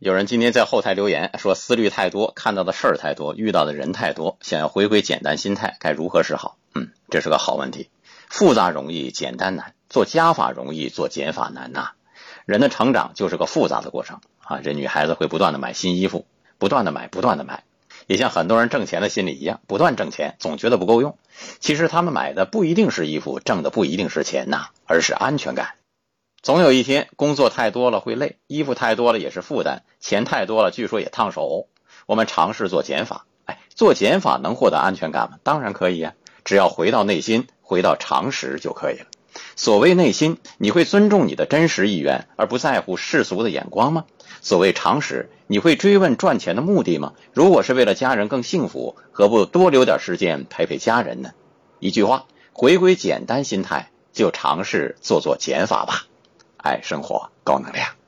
有人今天在后台留言说思虑太多，看到的事儿太多，遇到的人太多，想要回归简单心态，该如何是好？嗯，这是个好问题。复杂容易，简单难。做加法容易，做减法难呐。人的成长就是个复杂的过程啊。这女孩子会不断的买新衣服，不断的买，不断的买，也像很多人挣钱的心理一样，不断挣钱，总觉得不够用。其实他们买的不一定是衣服，挣的不一定是钱呐，而是安全感。总有一天，工作太多了会累，衣服太多了也是负担，钱太多了据说也烫手。我们尝试做减法，哎，做减法能获得安全感吗？当然可以呀，只要回到内心，回到常识就可以了。所谓内心，你会尊重你的真实意愿，而不在乎世俗的眼光吗？所谓常识，你会追问赚钱的目的吗？如果是为了家人更幸福，何不多留点时间陪陪家人呢？一句话，回归简单心态，就尝试做做减法吧。爱生活，高能量。